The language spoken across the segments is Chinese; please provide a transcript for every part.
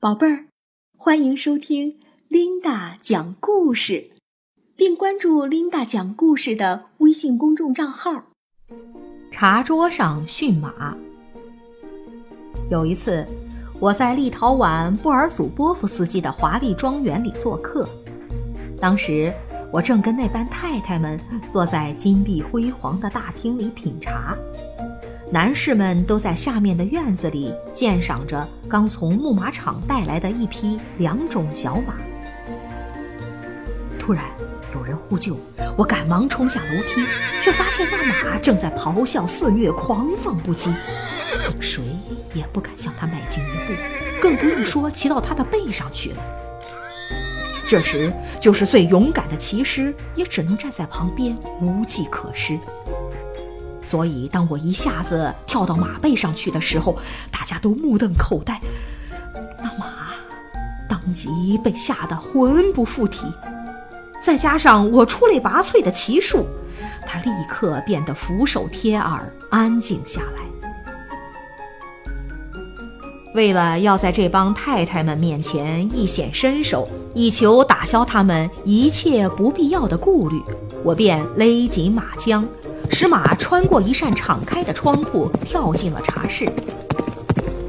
宝贝儿，欢迎收听琳达讲故事，并关注琳达讲故事的微信公众账号。茶桌上驯马。有一次，我在立陶宛布尔祖波夫斯基的华丽庄园里做客，当时我正跟那班太太们坐在金碧辉煌的大厅里品茶。男士们都在下面的院子里鉴赏着刚从牧马场带来的一匹两种小马。突然有人呼救，我赶忙冲下楼梯，却发现那马正在咆哮肆虐，狂放不羁，谁也不敢向它迈进一步，更不用说骑到它的背上去了。这时，就是最勇敢的骑师也只能站在旁边，无计可施。所以，当我一下子跳到马背上去的时候，大家都目瞪口呆。那马当即被吓得魂不附体，再加上我出类拔萃的骑术，他立刻变得俯首帖耳，安静下来。为了要在这帮太太们面前一显身手，以求打消他们一切不必要的顾虑，我便勒紧马缰。使马穿过一扇敞开的窗户，跳进了茶室。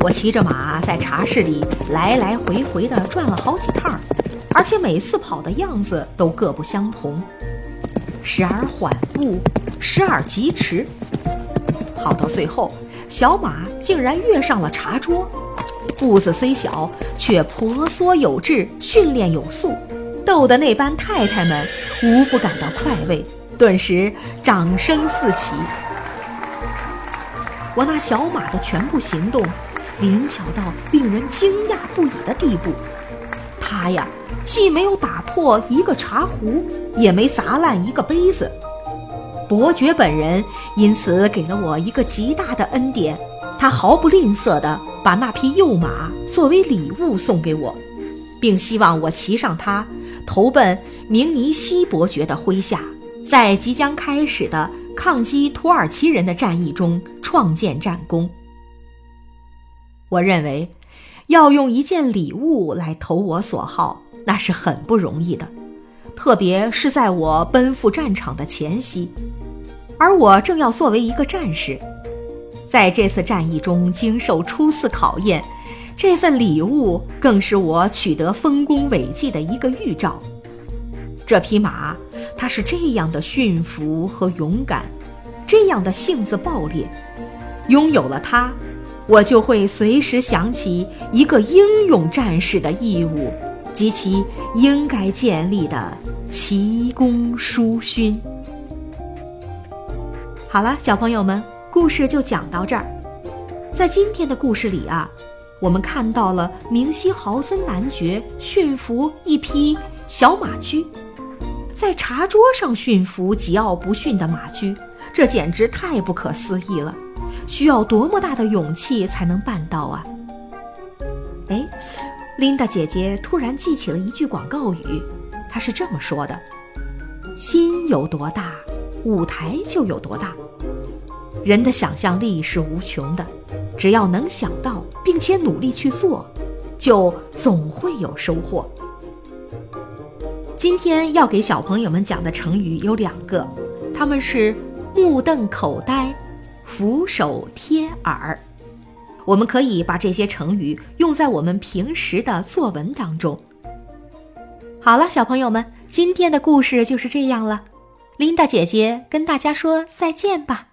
我骑着马在茶室里来来回回地转了好几趟，而且每次跑的样子都各不相同，时而缓步，时而疾驰。跑到最后，小马竟然跃上了茶桌，步子虽小，却婆娑有致，训练有素，逗得那班太太们无不感到快慰。顿时掌声四起。我那小马的全部行动灵巧到令人惊讶不已的地步。它呀，既没有打破一个茶壶，也没砸烂一个杯子。伯爵本人因此给了我一个极大的恩典，他毫不吝啬地把那匹幼马作为礼物送给我，并希望我骑上它，投奔明尼西伯爵的麾下。在即将开始的抗击土耳其人的战役中创建战功。我认为，要用一件礼物来投我所好，那是很不容易的，特别是在我奔赴战场的前夕，而我正要作为一个战士，在这次战役中经受初次考验，这份礼物更是我取得丰功伟绩的一个预兆。这匹马。他是这样的驯服和勇敢，这样的性子暴烈。拥有了他，我就会随时想起一个英勇战士的义务及其应该建立的奇功殊勋。好了，小朋友们，故事就讲到这儿。在今天的故事里啊，我们看到了明希豪森男爵驯服一匹小马驹。在茶桌上驯服桀骜不驯的马驹，这简直太不可思议了！需要多么大的勇气才能办到啊？哎，琳达姐姐突然记起了一句广告语，她是这么说的：“心有多大，舞台就有多大。人的想象力是无穷的，只要能想到并且努力去做，就总会有收获。”今天要给小朋友们讲的成语有两个，他们是目瞪口呆、俯首帖耳。我们可以把这些成语用在我们平时的作文当中。好了，小朋友们，今天的故事就是这样了。琳达姐姐跟大家说再见吧。